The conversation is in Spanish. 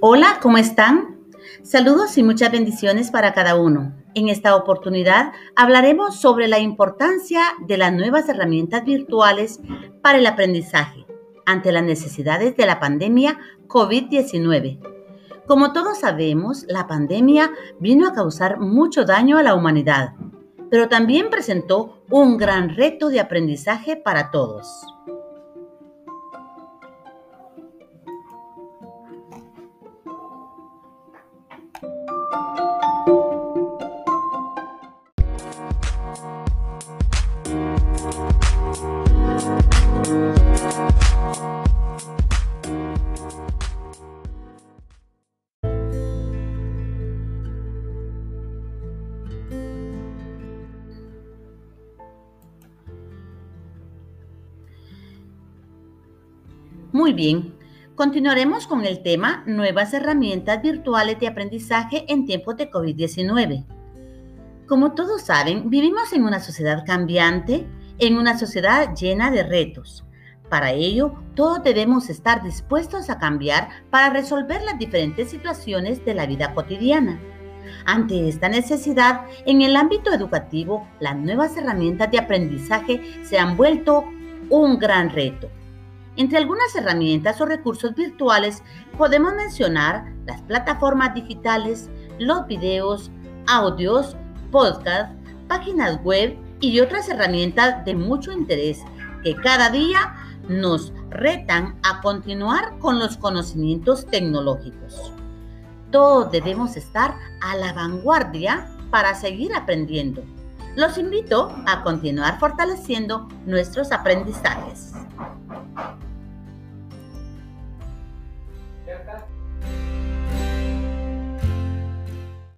Hola, ¿cómo están? Saludos y muchas bendiciones para cada uno. En esta oportunidad hablaremos sobre la importancia de las nuevas herramientas virtuales para el aprendizaje ante las necesidades de la pandemia COVID-19. Como todos sabemos, la pandemia vino a causar mucho daño a la humanidad, pero también presentó un gran reto de aprendizaje para todos. Muy bien, continuaremos con el tema Nuevas herramientas virtuales de aprendizaje en tiempos de COVID-19. Como todos saben, vivimos en una sociedad cambiante, en una sociedad llena de retos. Para ello, todos debemos estar dispuestos a cambiar para resolver las diferentes situaciones de la vida cotidiana. Ante esta necesidad, en el ámbito educativo, las nuevas herramientas de aprendizaje se han vuelto un gran reto. Entre algunas herramientas o recursos virtuales podemos mencionar las plataformas digitales, los videos, audios, podcasts, páginas web y otras herramientas de mucho interés que cada día nos retan a continuar con los conocimientos tecnológicos. Todos debemos estar a la vanguardia para seguir aprendiendo. Los invito a continuar fortaleciendo nuestros aprendizajes. acá.